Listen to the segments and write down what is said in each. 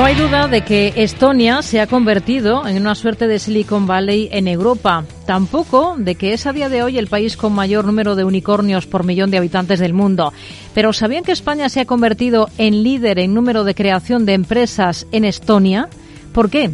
No hay duda de que Estonia se ha convertido en una suerte de Silicon Valley en Europa. Tampoco de que es a día de hoy el país con mayor número de unicornios por millón de habitantes del mundo. Pero ¿sabían que España se ha convertido en líder en número de creación de empresas en Estonia? ¿Por qué?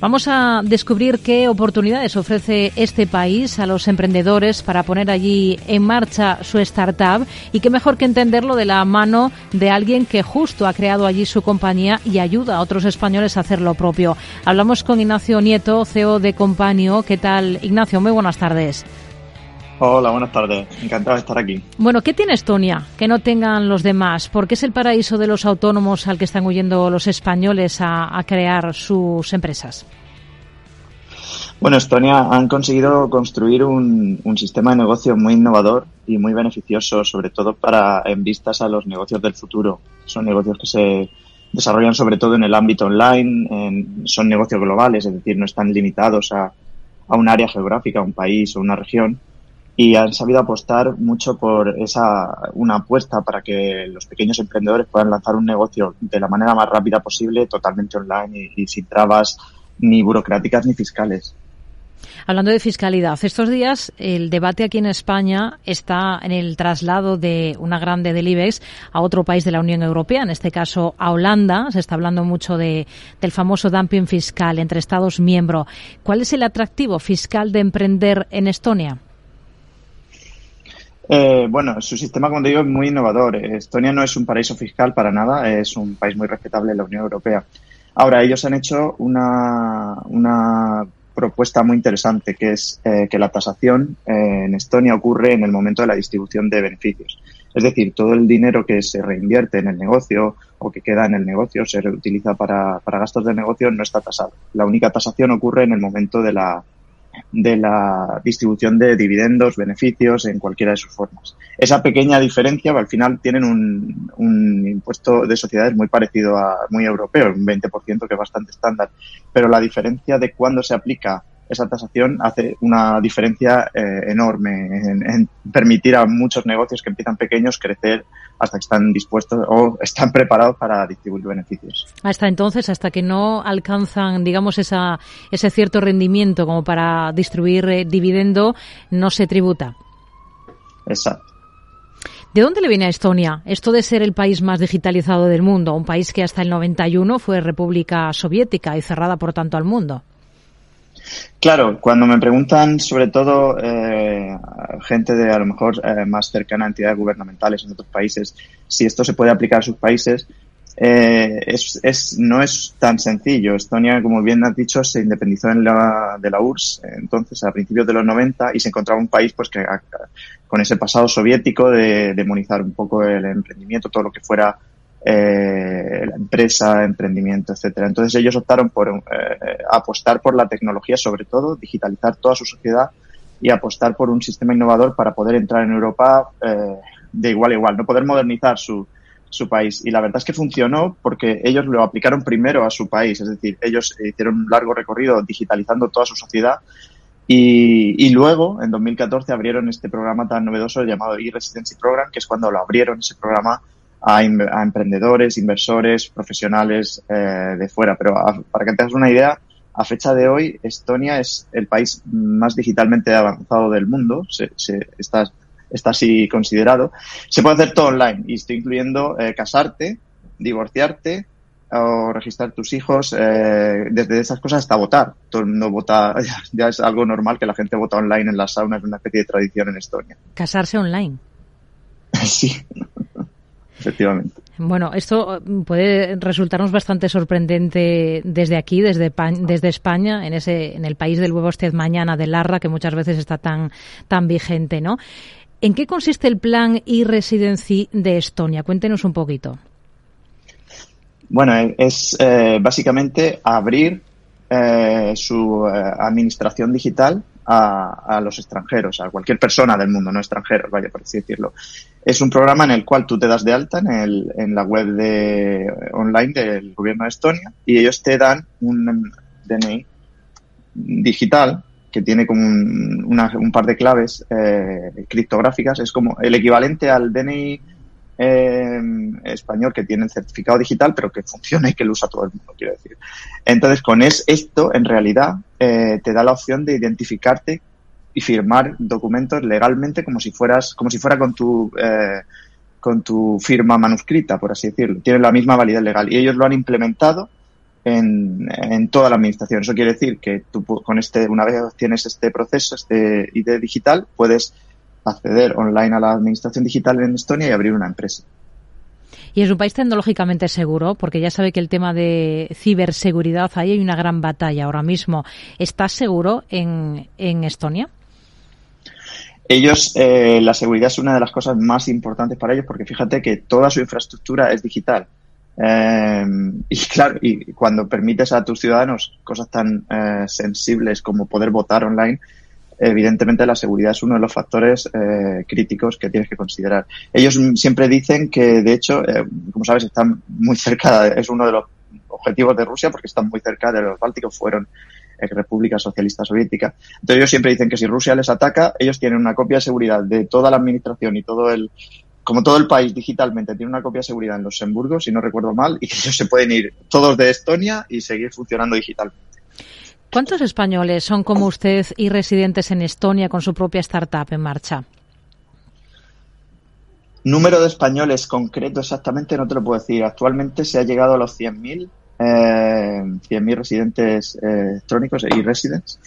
Vamos a descubrir qué oportunidades ofrece este país a los emprendedores para poner allí en marcha su startup y qué mejor que entenderlo de la mano de alguien que justo ha creado allí su compañía y ayuda a otros españoles a hacer lo propio. Hablamos con Ignacio Nieto, CEO de Compañio. ¿Qué tal, Ignacio? Muy buenas tardes. Hola, buenas tardes. Encantado de estar aquí. Bueno, ¿qué tiene Estonia que no tengan los demás? Porque es el paraíso de los autónomos al que están huyendo los españoles a, a crear sus empresas. Bueno, Estonia han conseguido construir un, sistema de negocio muy innovador y muy beneficioso, sobre todo para en vistas a los negocios del futuro. Son negocios que se desarrollan sobre todo en el ámbito online, en, son negocios globales, es decir, no están limitados a, un área geográfica, a un país o una región y han sabido apostar mucho por esa una apuesta para que los pequeños emprendedores puedan lanzar un negocio de la manera más rápida posible, totalmente online y sin trabas ni burocráticas ni fiscales. Hablando de fiscalidad, estos días el debate aquí en España está en el traslado de una grande del IBEX a otro país de la Unión Europea, en este caso a Holanda. Se está hablando mucho de, del famoso dumping fiscal entre Estados miembros. ¿Cuál es el atractivo fiscal de emprender en Estonia? Eh, bueno, su sistema, como te digo, es muy innovador. Estonia no es un paraíso fiscal para nada, es un país muy respetable en la Unión Europea. Ahora, ellos han hecho una, una propuesta muy interesante, que es eh, que la tasación eh, en Estonia ocurre en el momento de la distribución de beneficios. Es decir, todo el dinero que se reinvierte en el negocio o que queda en el negocio, se reutiliza para, para gastos de negocio, no está tasado. La única tasación ocurre en el momento de la, de la distribución de dividendos, beneficios en cualquiera de sus formas. Esa pequeña diferencia, al final tienen un, un impuesto de sociedades muy parecido a muy europeo, un 20% que es bastante estándar, pero la diferencia de cuándo se aplica esa tasación hace una diferencia eh, enorme en, en, permitir a muchos negocios que empiezan pequeños crecer hasta que están dispuestos o están preparados para distribuir beneficios. Hasta entonces, hasta que no alcanzan, digamos, esa, ese cierto rendimiento como para distribuir eh, dividendo, no se tributa. Exacto. ¿De dónde le viene a Estonia esto de ser el país más digitalizado del mundo? Un país que hasta el 91 fue República Soviética y cerrada, por tanto, al mundo. Claro, cuando me preguntan, sobre todo eh, gente de a lo mejor eh, más cercana a entidades gubernamentales en otros países, si esto se puede aplicar a sus países, eh, es, es, no es tan sencillo. Estonia, como bien has dicho, se independizó en la, de la URSS entonces a principios de los 90 y se encontraba un país pues que con ese pasado soviético de demonizar un poco el emprendimiento, todo lo que fuera eh, la empresa, emprendimiento, etcétera. Entonces ellos optaron por eh, apostar por la tecnología, sobre todo, digitalizar toda su sociedad y apostar por un sistema innovador para poder entrar en Europa eh, de igual a igual, no poder modernizar su, su país. Y la verdad es que funcionó porque ellos lo aplicaron primero a su país, es decir, ellos hicieron un largo recorrido digitalizando toda su sociedad y, y, luego, en 2014, abrieron este programa tan novedoso llamado e-Residency Program, que es cuando lo abrieron ese programa a, a emprendedores, inversores, profesionales eh, de fuera. Pero a, para que te hagas una idea, a fecha de hoy, Estonia es el país más digitalmente avanzado del mundo. Se, se, está, está así considerado. Se puede hacer todo online y estoy incluyendo eh, casarte, divorciarte o registrar tus hijos, eh, desde esas cosas hasta votar. Todo el mundo vota, ya es algo normal que la gente vota online en las saunas, es una especie de tradición en Estonia. Casarse online. sí efectivamente. Bueno, esto puede resultarnos bastante sorprendente desde aquí, desde, desde España, en ese, en el país del huevo usted mañana de Larra, que muchas veces está tan, tan vigente, ¿no? ¿En qué consiste el plan e-residency de Estonia? Cuéntenos un poquito. Bueno, es eh, básicamente abrir eh, su eh, administración digital a, a, los extranjeros, a cualquier persona del mundo, no extranjeros, vaya por así decirlo. Es un programa en el cual tú te das de alta en, el, en la web de, online del gobierno de Estonia y ellos te dan un DNI digital que tiene como un, una, un par de claves eh, criptográficas. Es como el equivalente al DNI eh, español que tiene el certificado digital, pero que funciona y que lo usa todo el mundo, quiero decir. Entonces, con es, esto, en realidad, eh, te da la opción de identificarte y firmar documentos legalmente como si fueras, como si fuera con tu, eh, con tu firma manuscrita, por así decirlo. Tiene la misma validez legal y ellos lo han implementado en, en, toda la administración. Eso quiere decir que tú con este, una vez tienes este proceso, este ID digital, puedes acceder online a la administración digital en Estonia y abrir una empresa. Y es un país tecnológicamente seguro, porque ya sabe que el tema de ciberseguridad, ahí hay una gran batalla ahora mismo. ¿Estás seguro en, en Estonia? Ellos, eh, la seguridad es una de las cosas más importantes para ellos, porque fíjate que toda su infraestructura es digital. Eh, y claro, y cuando permites a tus ciudadanos cosas tan eh, sensibles como poder votar online, evidentemente la seguridad es uno de los factores eh, críticos que tienes que considerar. Ellos siempre dicen que, de hecho, eh, como sabes, están muy cerca, es uno de los objetivos de Rusia porque están muy cerca de los Bálticos, fueron eh, República Socialista Soviética. Entonces ellos siempre dicen que si Rusia les ataca, ellos tienen una copia de seguridad de toda la administración y todo el, como todo el país digitalmente tiene una copia de seguridad en Luxemburgo, si no recuerdo mal, y que ellos se pueden ir todos de Estonia y seguir funcionando digitalmente. ¿Cuántos españoles son como usted y residentes en Estonia con su propia startup en marcha? Número de españoles concreto exactamente no te lo puedo decir. Actualmente se ha llegado a los 100.000 eh, 100.000 residentes eh, electrónicos y residents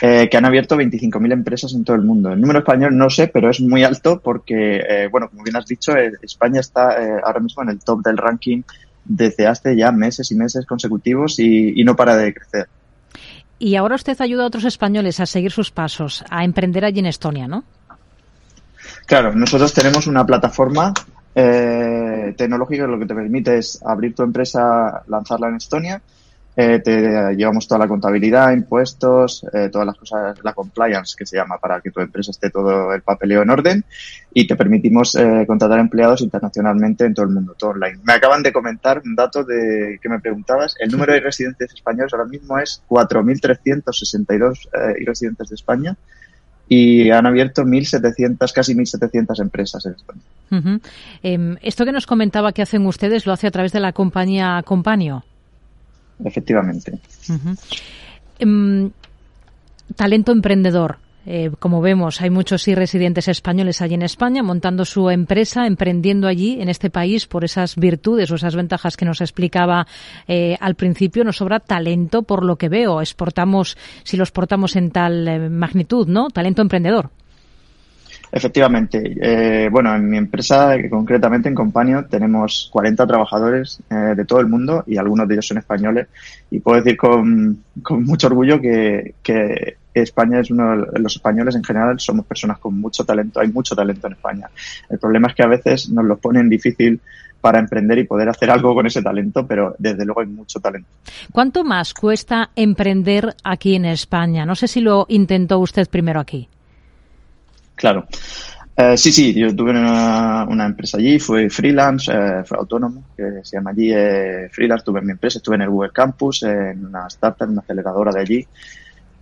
eh, que han abierto 25.000 empresas en todo el mundo. El número español no sé, pero es muy alto porque, eh, bueno, como bien has dicho, eh, España está eh, ahora mismo en el top del ranking desde hace ya meses y meses consecutivos y no para de crecer. Y ahora usted ayuda a otros españoles a seguir sus pasos, a emprender allí en Estonia, ¿no? Claro, nosotros tenemos una plataforma eh, tecnológica que lo que te permite es abrir tu empresa, lanzarla en Estonia eh, te llevamos toda la contabilidad, impuestos, eh, todas las cosas, la compliance que se llama para que tu empresa esté todo el papeleo en orden y te permitimos eh, contratar empleados internacionalmente en todo el mundo, todo online. Me acaban de comentar un dato de que me preguntabas. El número de residentes españoles ahora mismo es 4.362 eh, residentes de España y han abierto 1.700, casi 1.700 empresas en España. Eh, esto que nos comentaba que hacen ustedes lo hace a través de la compañía Companio efectivamente. Um, talento emprendedor. Eh, como vemos, hay muchos sí residentes españoles allí en España montando su empresa, emprendiendo allí en este país por esas virtudes o esas ventajas que nos explicaba eh, al principio. Nos sobra talento por lo que veo. Exportamos, si lo exportamos en tal eh, magnitud, ¿no? Talento emprendedor. Efectivamente. Eh, bueno, en mi empresa, concretamente en Companio, tenemos 40 trabajadores eh, de todo el mundo y algunos de ellos son españoles. Y puedo decir con, con mucho orgullo que, que, España es uno de los españoles en general, somos personas con mucho talento. Hay mucho talento en España. El problema es que a veces nos lo ponen difícil para emprender y poder hacer algo con ese talento, pero desde luego hay mucho talento. ¿Cuánto más cuesta emprender aquí en España? No sé si lo intentó usted primero aquí. Claro. Eh, sí, sí, yo tuve una, una, empresa allí, fui freelance, eh, fui autónomo, que se llama allí eh, freelance, tuve mi empresa, estuve en el Google Campus, en una startup, en una aceleradora de allí,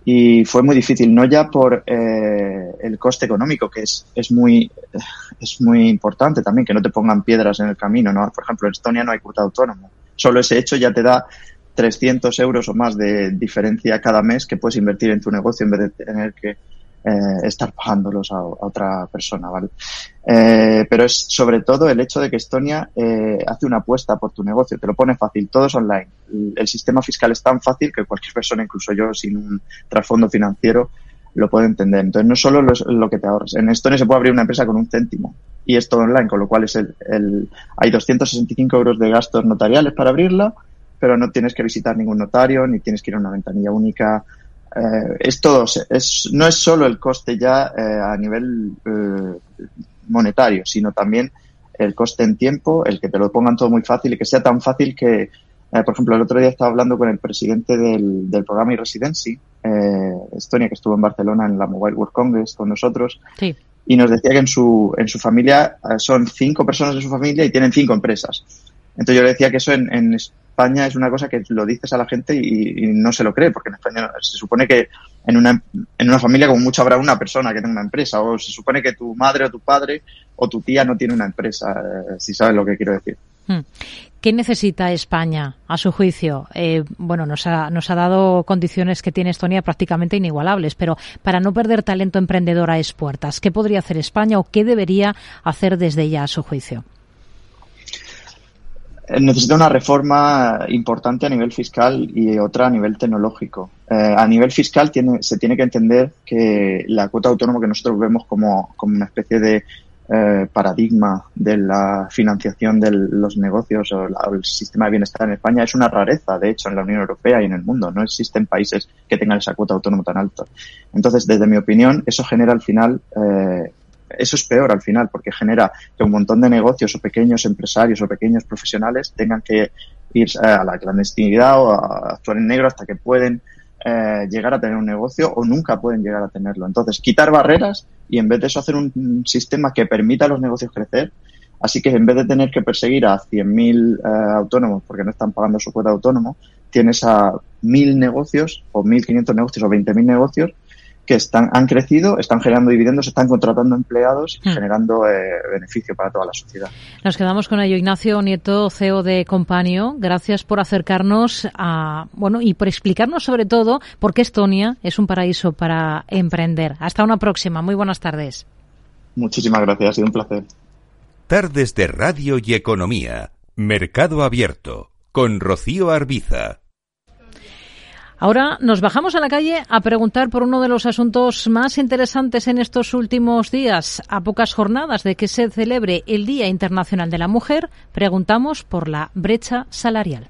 y fue muy difícil, no ya por eh, el coste económico, que es, es, muy, es muy importante también, que no te pongan piedras en el camino, ¿no? Por ejemplo, en Estonia no hay cuota autónomo, solo ese hecho ya te da 300 euros o más de diferencia cada mes que puedes invertir en tu negocio en vez de tener que eh, estar pagándolos a, otra persona, ¿vale? Eh, pero es sobre todo el hecho de que Estonia eh, hace una apuesta por tu negocio, te lo pone fácil, todo es online. El, sistema fiscal es tan fácil que cualquier persona, incluso yo sin un trasfondo financiero, lo puede entender. Entonces, no solo lo, lo, que te ahorras. En Estonia se puede abrir una empresa con un céntimo y es todo online, con lo cual es el, el, hay 265 euros de gastos notariales para abrirla, pero no tienes que visitar ningún notario, ni tienes que ir a una ventanilla única, eh, es todo, es, no es solo el coste ya eh, a nivel eh, monetario, sino también el coste en tiempo, el que te lo pongan todo muy fácil y que sea tan fácil que, por ejemplo, el otro día estaba hablando con el presidente del, del programa e-Residency, Estonia, que estuvo en Barcelona en la Mobile World Congress con nosotros, sí. y nos decía que en su, en su familia son cinco personas de su familia y tienen cinco empresas. Entonces yo le decía que eso en, en España es una cosa que lo dices a la gente y, no se lo cree, porque en España se supone que en una, en una familia como mucho habrá una persona que tenga una empresa, o se supone que tu madre o tu padre o tu tía no tiene una empresa, eh, si sabes lo que quiero decir. Hmm. ¿Qué necesita España, a su juicio? Eh, bueno, nos ha, nos ha dado condiciones que tiene Estonia prácticamente inigualables, pero para no perder talento emprendedor a expuertas, ¿qué podría hacer España o qué debería hacer desde ya, a su juicio? Eh, necesita una reforma importante a nivel fiscal y otra a nivel tecnológico. Eh, a nivel fiscal tiene, se tiene que entender que la cuota autónoma que nosotros vemos como, como una especie de eh, paradigma de la financiación de los negocios o, el sistema de bienestar en España es una rareza, de hecho, en la Unión Europea y en el mundo. No existen países que tengan esa cuota autónoma tan alta. Entonces, desde mi opinión, eso genera al final, eh, eso es peor al final, porque genera que un montón de negocios o pequeños empresarios o pequeños profesionales tengan que ir a la clandestinidad o a actuar en negro hasta que pueden eh, llegar a tener un negocio o nunca pueden llegar a tenerlo. Entonces, quitar barreras y en vez de eso hacer un sistema que permita a los negocios crecer. Así que en vez de tener que perseguir a 100.000 eh, autónomos porque no están pagando su cuota autónomo, tienes a 1.000 negocios o 1.500 negocios o 20.000 negocios que están, han crecido, están generando dividendos, están contratando empleados y hmm. generando eh, beneficio para toda la sociedad. Nos quedamos con ello. Ignacio Nieto, CEO de Companio, gracias por acercarnos a, bueno, y por explicarnos sobre todo por qué Estonia es un paraíso para emprender. Hasta una próxima. Muy buenas tardes. Muchísimas gracias. Ha sido un placer. Tardes de Radio y Economía. Mercado Abierto. Con Rocío Arbiza. Ahora nos bajamos a la calle a preguntar por uno de los asuntos más interesantes en estos últimos días. A pocas jornadas de que se celebre el Día Internacional de la Mujer, preguntamos por la brecha salarial.